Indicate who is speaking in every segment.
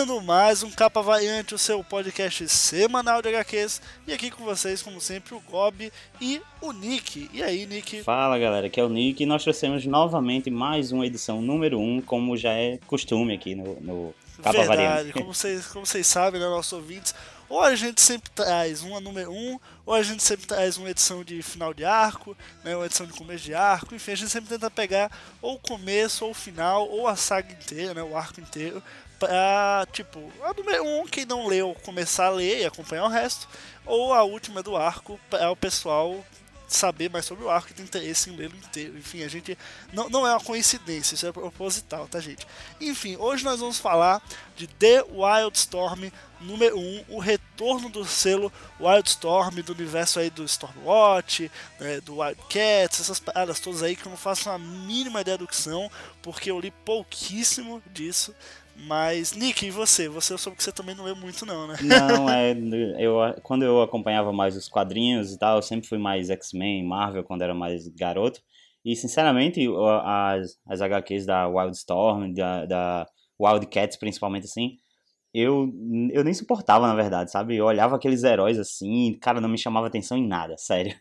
Speaker 1: Começando mais um Capa Variante, o seu podcast semanal de HQs. E aqui com vocês, como sempre, o Gob e o Nick. E aí, Nick?
Speaker 2: Fala galera, aqui é o Nick e nós trouxemos novamente mais uma edição número 1, um, como já é costume aqui no, no Capa
Speaker 1: Verdade,
Speaker 2: Variante.
Speaker 1: como vocês, como vocês sabem, né, nossos ouvintes, ou a gente sempre traz uma número 1, um, ou a gente sempre traz uma edição de final de arco, né, uma edição de começo de arco, enfim, a gente sempre tenta pegar ou o começo, ou o final, ou a saga inteira, né, o arco inteiro, pra, tipo, a número 1, um, quem não leu, começar a ler e acompanhar o resto, ou a última do arco, para o pessoal saber mais sobre o arco e ter interesse em lê-lo inteiro. Enfim, a gente. Não, não é uma coincidência, isso é proposital, tá, gente? Enfim, hoje nós vamos falar de The Wildstorm número 1, o retorno do selo Wildstorm, do universo aí do Stormwatch, né, do Wildcats, essas paradas todas aí que eu não faço uma mínima ideia do que são, porque eu li pouquíssimo disso. Mas, Nick, e você? Você eu soube que você também não leu muito, não, né?
Speaker 2: Não, é. Eu, quando eu acompanhava mais os quadrinhos e tal, eu sempre fui mais X-Men, Marvel, quando era mais garoto. E, sinceramente, as, as HQs da Wildstorm, da, da Wildcats, principalmente assim, eu, eu nem suportava, na verdade, sabe? Eu olhava aqueles heróis assim, cara, não me chamava atenção em nada, sério.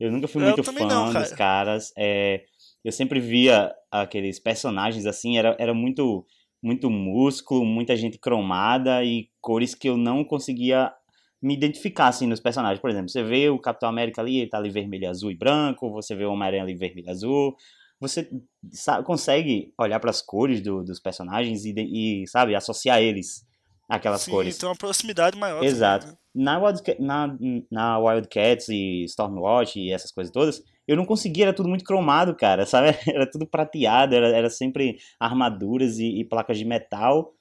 Speaker 2: Eu nunca fui muito fã não, cara. dos caras. É, eu sempre via aqueles personagens assim, era, era muito muito músculo, muita gente cromada e cores que eu não conseguia me identificar assim nos personagens. Por exemplo, você vê o Capitão América ali, ele tá ali vermelho, azul e branco, você vê o Homem-Aranha ali vermelho, azul. Você sabe, consegue olhar para as cores do, dos personagens e, e, sabe, associar eles àquelas
Speaker 1: Sim,
Speaker 2: cores.
Speaker 1: tem uma proximidade maior.
Speaker 2: Exato.
Speaker 1: Também, né?
Speaker 2: na, Wild, na, na Wildcats e Stormwatch e essas coisas todas, eu não conseguia, era tudo muito cromado, cara, sabe? Era tudo prateado, era, era sempre armaduras e, e placas de metal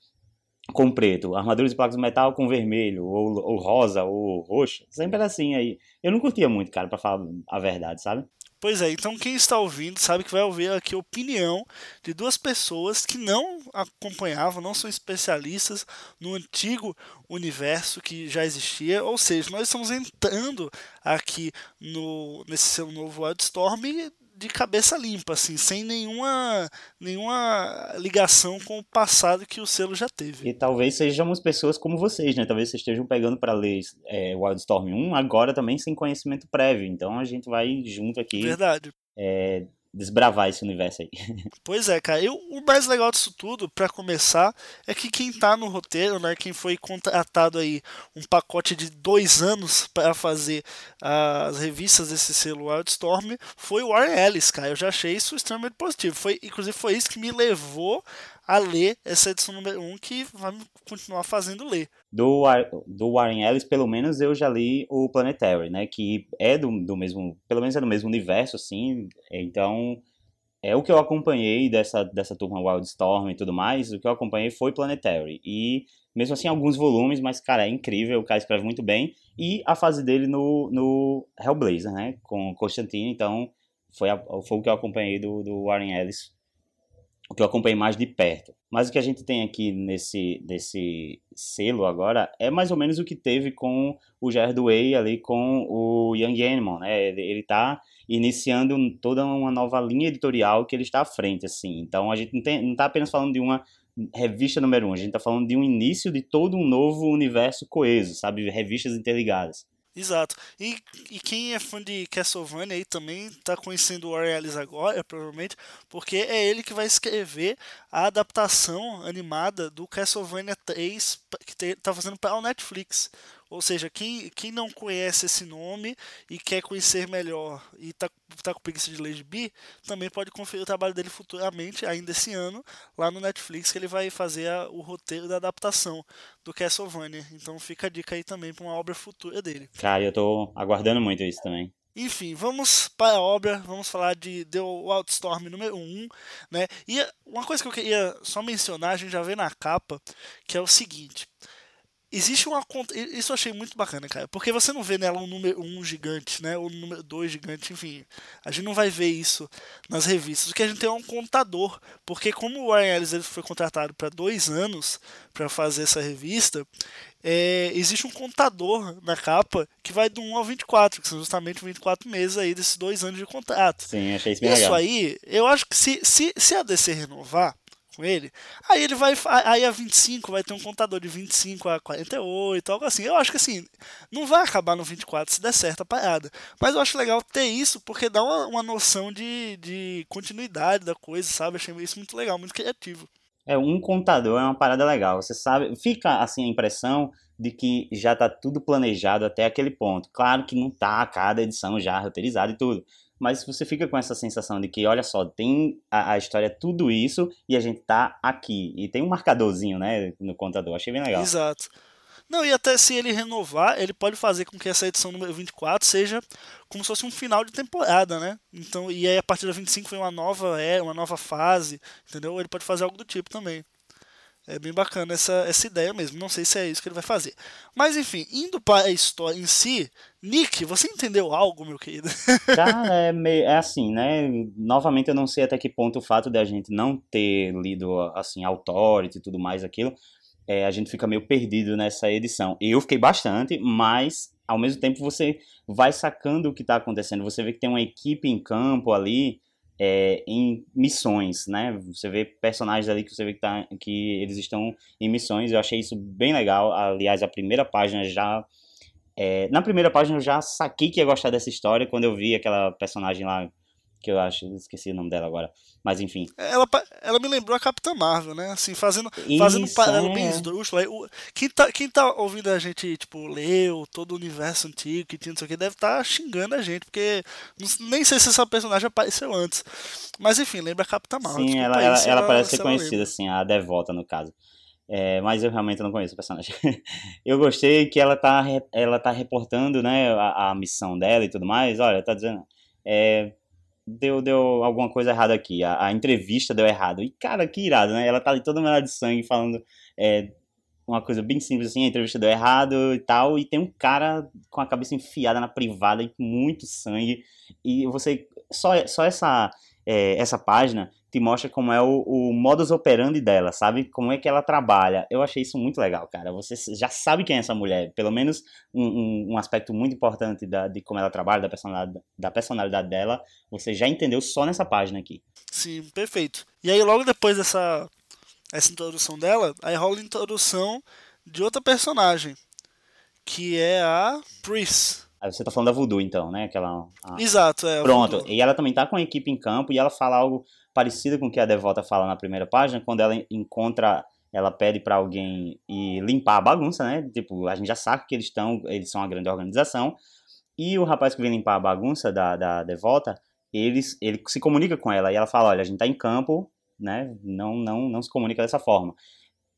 Speaker 2: com preto, armaduras e placas de metal com vermelho, ou, ou rosa, ou roxo, sempre era assim aí. Eu não curtia muito, cara, para falar a verdade, sabe?
Speaker 1: Pois é, então quem está ouvindo sabe que vai ouvir aqui a opinião de duas pessoas que não acompanhavam, não são especialistas no antigo universo que já existia, ou seja, nós estamos entrando aqui no nesse seu novo Wildstorm de cabeça limpa, assim, sem nenhuma, nenhuma ligação com o passado que o selo já teve.
Speaker 2: E talvez sejamos pessoas como vocês, né? Talvez vocês estejam pegando para ler é, Wildstorm 1 agora também sem conhecimento prévio. Então a gente vai junto aqui.
Speaker 1: Verdade.
Speaker 2: É, desbravar esse universo aí.
Speaker 1: Pois é, cara. Eu, o mais legal disso tudo, para começar, é que quem tá no roteiro, né, quem foi contratado aí um pacote de dois anos para fazer as revistas desse selo Wildstorm, foi o Warren Ellis, cara. Eu já achei isso extremamente positivo. Foi, inclusive foi isso que me levou a ler essa edição número 1 um, que vai continuar fazendo ler.
Speaker 2: Do, do Warren Ellis, pelo menos eu já li o Planetary, né? Que é do, do mesmo, pelo menos é do mesmo universo, assim. Então, é o que eu acompanhei dessa, dessa turma Wildstorm e tudo mais. O que eu acompanhei foi Planetary. E mesmo assim, alguns volumes, mas, cara, é incrível. O cara escreve muito bem. E a fase dele no, no Hellblazer, né? Com Constantine. Então, foi, a, foi o que eu acompanhei do, do Warren Ellis o que eu acompanhei mais de perto. Mas o que a gente tem aqui nesse desse selo agora é mais ou menos o que teve com o Jared Way ali com o Young Animal, né? Ele, está iniciando toda uma nova linha editorial que ele está à frente, assim. Então a gente não, tem, não tá apenas falando de uma revista número um, a gente está falando de um início de todo um novo universo coeso, sabe? Revistas interligadas.
Speaker 1: Exato. E, e quem é fã de Castlevania aí também está conhecendo o Ellis agora, provavelmente, porque é ele que vai escrever a adaptação animada do Castlevania 3 que está fazendo para o Netflix. Ou seja, quem, quem não conhece esse nome e quer conhecer melhor e tá, tá com preguiça de ler de bi, também pode conferir o trabalho dele futuramente, ainda esse ano, lá no Netflix, que ele vai fazer a, o roteiro da adaptação do Castlevania. Então fica a dica aí também para uma obra futura dele.
Speaker 2: Cara, eu tô aguardando muito isso também.
Speaker 1: Enfim, vamos para a obra, vamos falar de The Wildstorm número 1, né? E uma coisa que eu queria só mencionar, a gente já vê na capa, que é o seguinte existe uma conta. Isso eu achei muito bacana, cara. Porque você não vê nela um número 1 um gigante, né? Ou um número 2 gigante, enfim. A gente não vai ver isso nas revistas. O que a gente tem é um contador. Porque como o Ryan Ellis ele foi contratado para dois anos para fazer essa revista, é, existe um contador na capa que vai do 1 ao 24, que são justamente 24 meses aí desses dois anos de contrato.
Speaker 2: Sim, achei isso bem
Speaker 1: isso
Speaker 2: legal.
Speaker 1: aí, eu acho que se, se, se a DC renovar com ele. Aí ele vai. Aí a 25 vai ter um contador de 25 a 48, algo assim. Eu acho que assim, não vai acabar no 24 se der certo a parada. Mas eu acho legal ter isso porque dá uma, uma noção de, de continuidade da coisa, sabe? Achei isso muito legal, muito criativo.
Speaker 2: É, um contador é uma parada legal. Você sabe, fica assim a impressão de que já tá tudo planejado até aquele ponto. Claro que não tá cada edição já roteirizada e tudo mas você fica com essa sensação de que, olha só, tem a, a história tudo isso e a gente tá aqui. E tem um marcadorzinho, né, no contador. Achei bem legal.
Speaker 1: Exato. Não, e até se ele renovar, ele pode fazer com que essa edição número 24 seja como se fosse um final de temporada, né? Então, e aí a partir da 25 vem uma nova é, uma nova fase, entendeu? Ele pode fazer algo do tipo também. É bem bacana essa, essa ideia mesmo. Não sei se é isso que ele vai fazer. Mas enfim, indo para a história em si, Nick, você entendeu algo, meu querido?
Speaker 2: Cara, é, meio, é assim, né? Novamente, eu não sei até que ponto o fato de a gente não ter lido, assim, Authority e tudo mais aquilo, é, a gente fica meio perdido nessa edição. Eu fiquei bastante, mas ao mesmo tempo você vai sacando o que está acontecendo. Você vê que tem uma equipe em campo ali é, em missões, né? Você vê personagens ali que você vê que, tá, que eles estão em missões. Eu achei isso bem legal. Aliás, a primeira página já. É, na primeira página eu já saquei que ia gostar dessa história quando eu vi aquela personagem lá que eu acho, esqueci o nome dela agora, mas enfim.
Speaker 1: Ela, ela me lembrou a Capitã Marvel, né? Assim, fazendo, fazendo um paralelo é. bem esdrúxulo. Quem tá, quem tá ouvindo a gente, tipo, leu todo o universo antigo que tinha, não sei o que, deve estar tá xingando a gente, porque nem sei se essa personagem apareceu antes. Mas enfim, lembra a Capitã Marvel.
Speaker 2: Sim, ela, ela, ela, parece ser conhecida, assim, a Devota, no caso. É, mas eu realmente não conheço o personagem. eu gostei que ela tá, ela tá reportando, né, a, a missão dela e tudo mais. Olha, tá dizendo. É, deu, deu alguma coisa errada aqui, a, a, entrevista deu errado. E, cara, que irado, né? Ela tá ali toda melhor de sangue falando é, uma coisa bem simples assim, a entrevista deu errado e tal, e tem um cara com a cabeça enfiada na privada e com muito sangue. E você. Só, só essa, é, essa página te mostra como é o, o modus operandi dela, sabe? Como é que ela trabalha. Eu achei isso muito legal, cara. Você já sabe quem é essa mulher. Pelo menos um, um, um aspecto muito importante da, de como ela trabalha, da personalidade, da personalidade dela, você já entendeu só nessa página aqui.
Speaker 1: Sim, perfeito. E aí, logo depois dessa essa introdução dela, aí rola a introdução de outra personagem, que é a Pris.
Speaker 2: Você tá falando da Voodoo, então, né? Aquela,
Speaker 1: a... Exato, é.
Speaker 2: Pronto. Voodoo. E ela também tá com a equipe em campo e ela fala algo parecido com o que a Devota fala na primeira página, quando ela encontra, ela pede para alguém ir limpar a bagunça, né? Tipo, a gente já sabe que eles estão, eles são uma grande organização. E o rapaz que vem limpar a bagunça da, da Devota, eles, ele se comunica com ela e ela fala: olha, a gente tá em campo, né? Não, não, não se comunica dessa forma.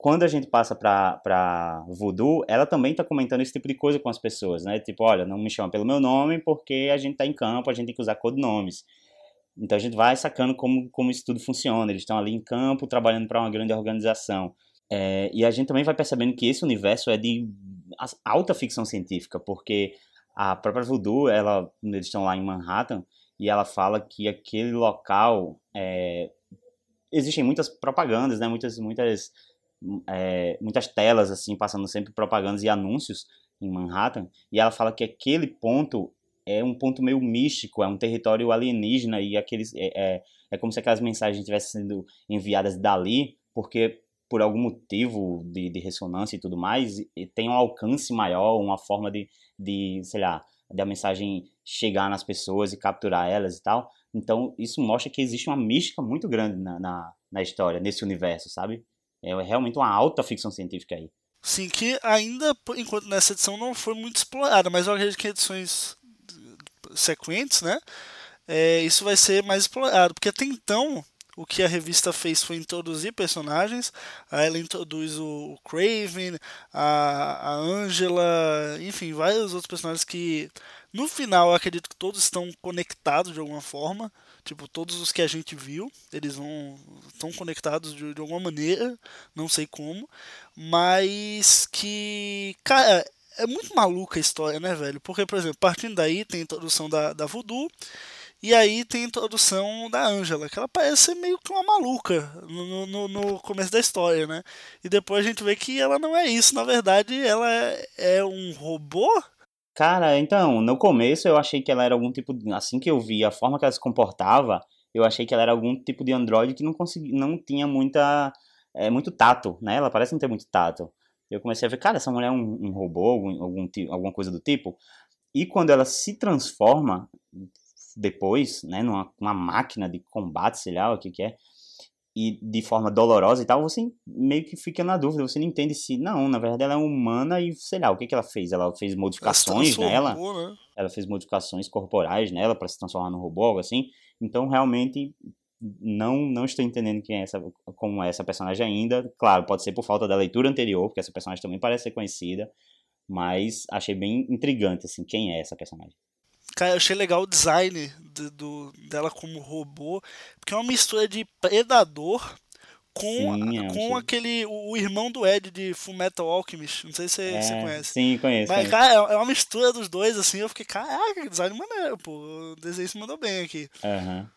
Speaker 2: Quando a gente passa pra Voodoo, ela também tá comentando esse tipo de coisa com as pessoas, né? Tipo, olha, não me chama pelo meu nome porque a gente tá em campo, a gente tem que usar codinomes. Então a gente vai sacando como, como isso tudo funciona. Eles estão ali em campo, trabalhando para uma grande organização. É, e a gente também vai percebendo que esse universo é de alta ficção científica, porque a própria Voodoo, ela, eles estão lá em Manhattan, e ela fala que aquele local é, existem muitas propagandas, né? Muitas, muitas, é, muitas telas assim passando sempre propagandas e anúncios em Manhattan. E ela fala que aquele ponto é um ponto meio místico, é um território alienígena e aqueles é, é, é como se aquelas mensagens estivessem sendo enviadas dali, porque por algum motivo de, de ressonância e tudo mais, e tem um alcance maior, uma forma de, de sei lá, da mensagem chegar nas pessoas e capturar elas e tal. Então, isso mostra que existe uma mística muito grande na, na, na história, nesse universo, sabe? É realmente uma alta ficção científica aí.
Speaker 1: Sim, que ainda, enquanto nessa edição não foi muito explorada, mas eu acredito que edições sequentes, né? É, isso vai ser mais explorado, porque até então o que a revista fez foi introduzir personagens. Ela introduz o Craven, a, a Angela, enfim, vários outros personagens que no final eu acredito que todos estão conectados de alguma forma. Tipo, todos os que a gente viu, eles vão estão conectados de, de alguma maneira, não sei como, mas que, cara, é muito maluca a história, né, velho? Porque, por exemplo, partindo daí tem a introdução da, da Voodoo, e aí tem a introdução da Angela, que ela parece ser meio que uma maluca no, no, no, começo da história, né? E depois a gente vê que ela não é isso, na verdade, ela é, é um robô.
Speaker 2: Cara, então, no começo eu achei que ela era algum tipo. De, assim que eu vi a forma que ela se comportava, eu achei que ela era algum tipo de androide que não conseguia, não tinha muita, é, muito tato, né? Ela parece não ter muito tato. Eu comecei a ver, cara, essa mulher é um, um robô, algum, algum, alguma coisa do tipo. E quando ela se transforma depois, né, numa uma máquina de combate, sei lá o que que é, e de forma dolorosa e tal, você meio que fica na dúvida, você não entende se, não, na verdade ela é humana e sei lá, o que que ela fez? Ela fez modificações ela nela? Né? Ela fez modificações corporais nela para se transformar num robô, algo assim. Então, realmente não não estou entendendo quem é essa como é essa personagem ainda. Claro, pode ser por falta da leitura anterior, porque essa personagem também parece ser conhecida, mas achei bem intrigante assim, quem é essa personagem.
Speaker 1: Cara, eu achei legal o design do, do, dela como robô, porque é uma mistura de Predador com, sim, com aquele. O, o, irmão do Ed de Fullmetal Alchemist. Não sei se você, é, você conhece.
Speaker 2: Sim, conheço.
Speaker 1: Mas,
Speaker 2: conheço.
Speaker 1: cara, é, é uma mistura dos dois, assim. Eu fiquei, caraca, que design maneiro, pô. O desenho se mandou bem aqui.
Speaker 2: Uhum.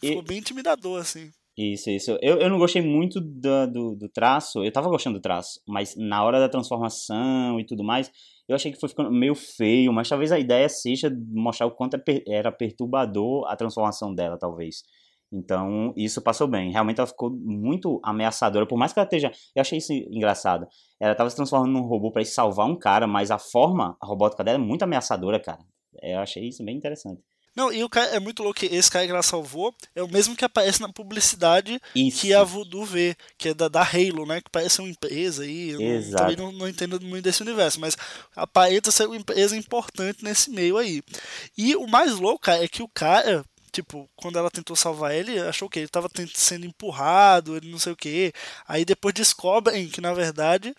Speaker 1: Ficou e... bem intimidador, assim.
Speaker 2: Isso, isso. Eu, eu não gostei muito do, do, do, traço, eu tava gostando do traço, mas na hora da transformação e tudo mais, eu achei que foi ficando meio feio, mas talvez a ideia seja mostrar o quanto é era perturbador a transformação dela, talvez. Então, isso passou bem. Realmente ela ficou muito ameaçadora, por mais que ela esteja. Eu achei isso engraçado. Ela estava se transformando num robô para salvar um cara, mas a forma, a robótica dela é muito ameaçadora, cara. Eu achei isso bem interessante.
Speaker 1: Não, e o cara é muito louco que esse cara que ela salvou é o mesmo que aparece na publicidade Isso. que a Voodoo vê, que é da, da Halo, né? Que parece uma empresa aí. Eu Exato. Não, também não, não entendo muito desse universo, mas aparenta ser uma empresa importante nesse meio aí. E o mais louco, cara, é que o cara, tipo, quando ela tentou salvar ele, achou que ele estava sendo empurrado, ele não sei o que. Aí depois descobrem que na verdade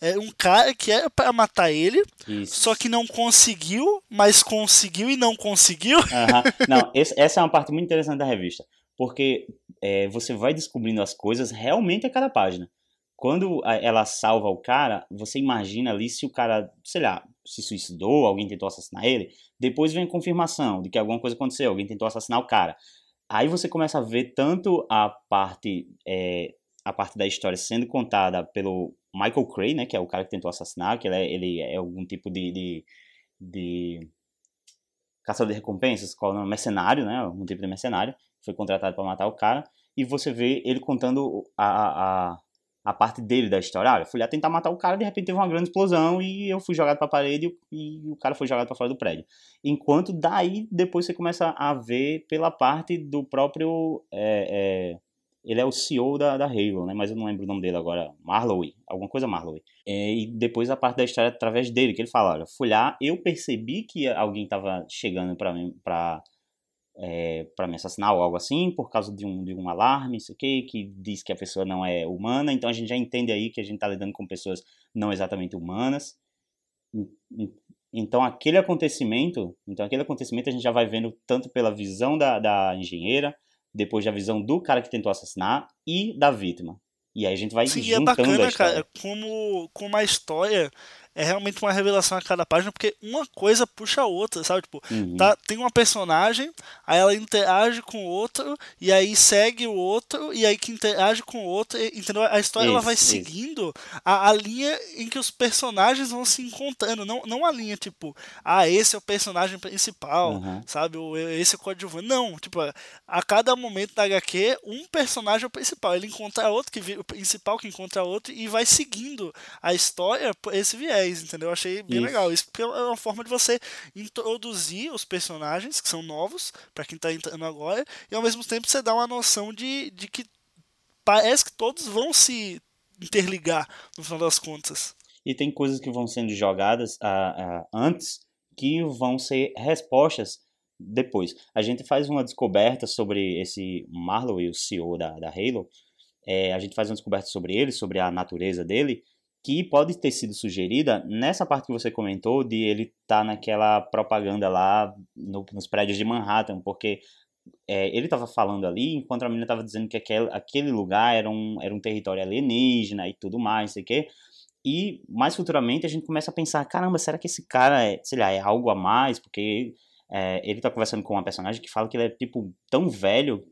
Speaker 1: é um cara que era para matar ele, Isso. só que não conseguiu, mas conseguiu e não conseguiu.
Speaker 2: Uhum. Não, esse, essa é uma parte muito interessante da revista, porque é, você vai descobrindo as coisas realmente a cada página. Quando ela salva o cara, você imagina ali se o cara, sei lá, se suicidou, alguém tentou assassinar ele. Depois vem a confirmação de que alguma coisa aconteceu, alguém tentou assassinar o cara. Aí você começa a ver tanto a parte, é, a parte da história sendo contada pelo Michael Cray, né, que é o cara que tentou assassinar, que ele é, ele é algum tipo de, de, de caçador de recompensas, qual é? Mercenário, né, um tipo de mercenário, foi contratado para matar o cara, e você vê ele contando a, a, a parte dele da história. Ah, eu fui lá tentar matar o cara, de repente teve uma grande explosão e eu fui jogado para a parede e, e, o cara foi jogado para fora do prédio. Enquanto daí, depois você começa a ver pela parte do próprio... É, é, ele é o CEO da, da Halo, né? Mas eu não lembro o nome dele agora. Marlowe, alguma coisa Marlowe. É, e depois a parte da história através dele, que ele fala, olha, fui lá, eu percebi que alguém estava chegando para mim, para é, para me assassinar ou algo assim, por causa de um, de um alarme, isso aqui, que diz que a pessoa não é humana, então a gente já entende aí que a gente está lidando com pessoas não exatamente humanas. Então aquele acontecimento, então aquele acontecimento a gente já vai vendo tanto pela visão da, da engenheira, depois da visão do cara que tentou assassinar e da vítima. E aí a gente vai Sim, juntando é bacana, cara,
Speaker 1: como, como a história é realmente uma revelação a cada página, porque uma coisa puxa a outra, sabe? Tipo, uhum. tá, tem uma personagem, aí ela interage com o outro, e aí segue o outro, e aí que interage com o outro, entendeu? A história isso, ela vai isso. seguindo a, a, linha em que os personagens vão se encontrando, não, não a linha tipo, ah, esse é o personagem principal, uhum. sabe? Ou esse é o coadjuvante. Não, tipo, a cada momento da HQ, um personagem é o principal, ele encontra outro, que o principal que encontra outro, e vai seguindo a história por esse viés entendeu? Eu achei bem isso. legal. Isso porque é uma forma de você introduzir os personagens, que são novos, para quem tá entrando agora, e ao mesmo tempo você dá uma noção de, de que parece que todos vão se interligar no final das contas.
Speaker 2: E tem coisas que vão sendo jogadas uh, uh, antes que vão ser respostas depois. A gente faz uma descoberta sobre esse Marlowe, o CEO da, da Halo. É, a gente faz uma descoberta sobre ele, sobre a natureza dele, que pode ter sido sugerida nessa parte que você comentou de ele estar tá naquela propaganda lá no, nos prédios de Manhattan, porque é, ele estava falando ali enquanto a menina estava dizendo que aquele, aquele lugar era um, era um território alienígena e tudo mais, sei que. E mais futuramente a gente começa a pensar, caramba, será que esse cara é, sei lá, é algo a mais? Porque é, ele está conversando com uma personagem que fala que ele é tipo tão velho,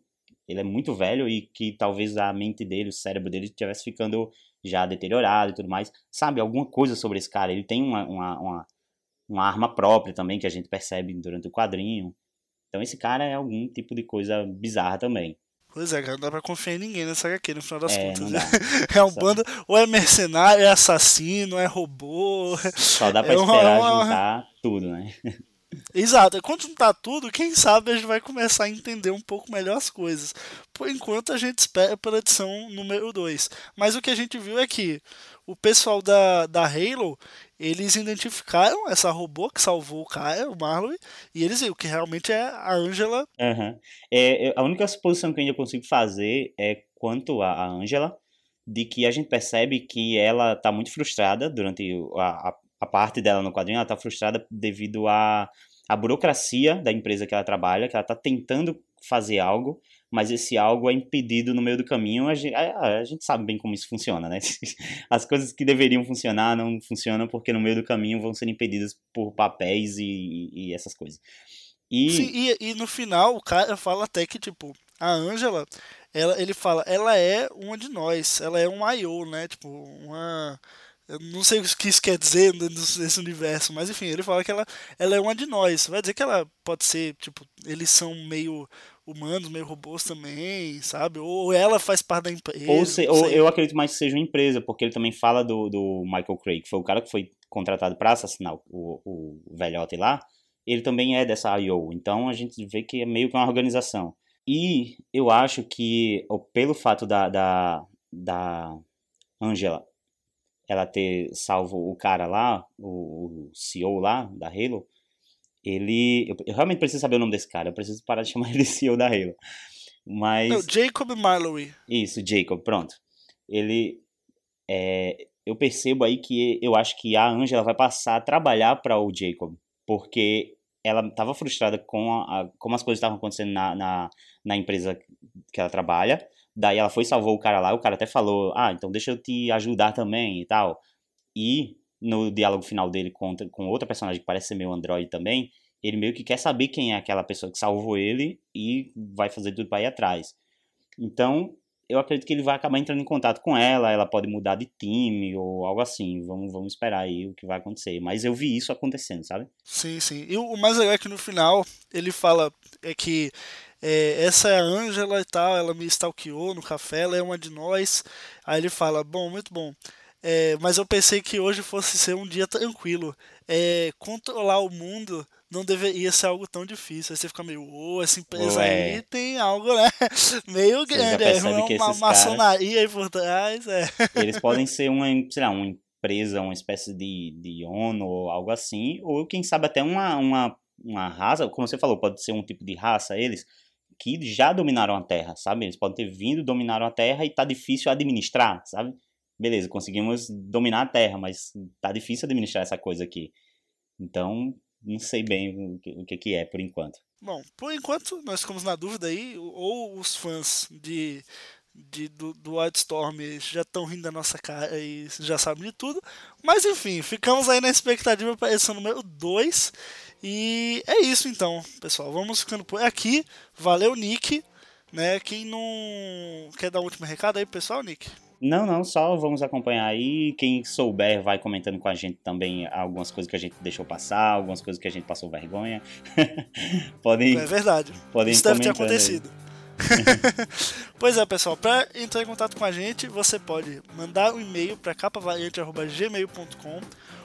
Speaker 2: ele é muito velho e que talvez a mente dele, o cérebro dele estivesse ficando já deteriorado e tudo mais, sabe alguma coisa sobre esse cara. Ele tem uma, uma, uma, uma arma própria também que a gente percebe durante o quadrinho. Então esse cara é algum tipo de coisa bizarra também.
Speaker 1: Pois é, cara, não dá pra confiar em ninguém nessa HQ, no final das
Speaker 2: É,
Speaker 1: contas. né? É um
Speaker 2: Só-
Speaker 1: bando, ou é mercenário, é assassino, é robô.
Speaker 2: Só dá pra
Speaker 1: É
Speaker 2: esperar
Speaker 1: uma-
Speaker 2: juntar tudo, né?
Speaker 1: Exato, quando juntar tudo, quem sabe a gente vai começar a entender um pouco melhor as coisas. Por enquanto a gente espera pela edição número 2. Mas o que a gente viu é que o pessoal da, da Halo, eles identificaram essa robô que salvou o cara, o Marlowe, e eles viram que realmente é a Angela.
Speaker 2: Aham. É, a única suposição que eu ainda consigo fazer é quanto a Angela, de que a gente percebe que ela tá muito frustrada durante a, a, a parte dela no quadrinho, ela tá frustrada devido à à burocracia da empresa que ela trabalha, que ela tá tentando fazer algo, mas esse algo é impedido no meio do caminho. A gente, a, a gente sabe bem como isso funciona, né? As coisas que deveriam funcionar não funcionam porque no meio do caminho vão ser impedidas por papéis e, e essas coisas. E
Speaker 1: Sim, e, e no final o cara fala até que, tipo, a Angela, ela, ele fala, ela é uma de nós, ela é um I.O., né? Tipo, uma. Eu não sei o que isso quer dizer desse universo, mas enfim, ele fala que ela, ela é uma de nós. Vai dizer que ela pode ser, tipo, eles são meio humanos, meio robôs também, sabe? Ou ela faz parte da empresa.
Speaker 2: Ou, se- ou eu acredito mais que seja uma empresa, porque ele também fala do, do Michael Craig, que foi o cara que foi contratado para assassinar o, o velhote lá. Ele também é dessa I.O. Então a gente vê que é meio que uma organização. E eu acho que, pelo fato da, da, da Angela ela ter salvo o cara lá, o, o CEO lá da Halo, ele. Eu, eu realmente preciso saber o nome desse cara, eu preciso parar de chamar ele de CEO da Halo. Mas.
Speaker 1: Não, Jacob Marlowe.
Speaker 2: Isso, Jacob, pronto. Ele. é, eu percebo aí que eu acho que a Angela vai passar a trabalhar para o Jacob, porque ela estava frustrada com a, a- como as coisas estavam acontecendo na, na, na empresa que ela trabalha. Daí ela foi salvou o cara lá, o cara até falou: Ah, então deixa eu te ajudar também e tal. E no diálogo final dele com, com outra personagem que parece ser meio androide também, ele meio que quer saber quem é aquela pessoa que salvou ele e vai fazer tudo para ir atrás. Então, eu acredito que ele vai acabar entrando em contato com ela, ela pode mudar de time ou algo assim. Vamos, vamos esperar aí o que vai acontecer. Mas eu vi isso acontecendo, sabe?
Speaker 1: Sim, sim. E o mais legal é que no final ele fala é que é, essa é a Ângela e tal, ela me stalkeou no café, ela é uma de nós. Aí ele fala, bom, muito bom. É, mas eu pensei que hoje fosse ser um dia tranquilo. É, controlar o mundo não deveria ser algo tão difícil. Aí você fica meio, ô, essa empresa
Speaker 2: Ué.
Speaker 1: aí tem algo, né? Meio grande. É
Speaker 2: percebe
Speaker 1: uma, maçonaria aí por trás. É.
Speaker 2: Eles podem ser uma, sei lá, uma empresa, uma espécie de, de ONU ou algo assim, ou quem sabe até uma, uma, uma raça, como você falou, pode ser um tipo de raça, eles, que já dominaram a Terra, sabe? Eles podem ter vindo, dominaram a Terra e tá difícil administrar, sabe? Beleza, conseguimos dominar a Terra, mas tá difícil administrar essa coisa aqui. Então, não sei bem o que, que é por enquanto.
Speaker 1: Bom, por enquanto nós ficamos na dúvida aí, ou os fãs de, de do, do Wildstorm já estão rindo da nossa cara e já sabem de tudo. Mas enfim, ficamos aí na expectativa para edição número 2. E é isso então, pessoal. Vamos ficando por aqui. Valeu, Nick. Né? Quem não quer dar um último recado aí, pessoal, Nick?
Speaker 2: Não, não, só vamos acompanhar aí. Quem souber vai comentando com a gente também algumas coisas que a gente deixou passar, algumas coisas que a gente passou vergonha. podem,
Speaker 1: É verdade.
Speaker 2: podem
Speaker 1: Isso deve ter acontecido. pois é, pessoal, para entrar em contato com a gente, você pode mandar um e-mail para capavariante.gmail.com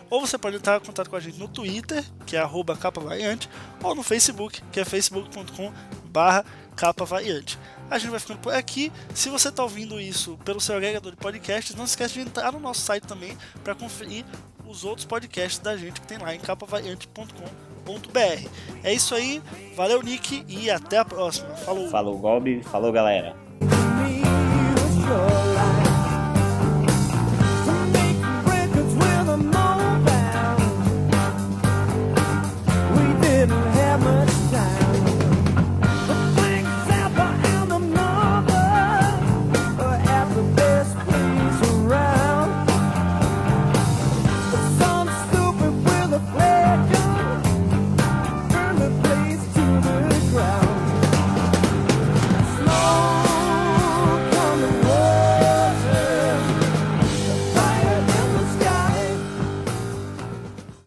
Speaker 1: ou você pode entrar em contato com a gente no Twitter, que é arroba capavariante, ou no Facebook, que é facebook.com barra capavariante. A gente vai ficando por aqui. Se você está ouvindo isso pelo seu agregador de podcasts, não esquece de entrar no nosso site também para conferir os outros podcasts da gente que tem lá em capavariante.com.br. É isso aí, valeu Nick e até a próxima. Falou!
Speaker 2: Falou, Gobi. Falou, galera.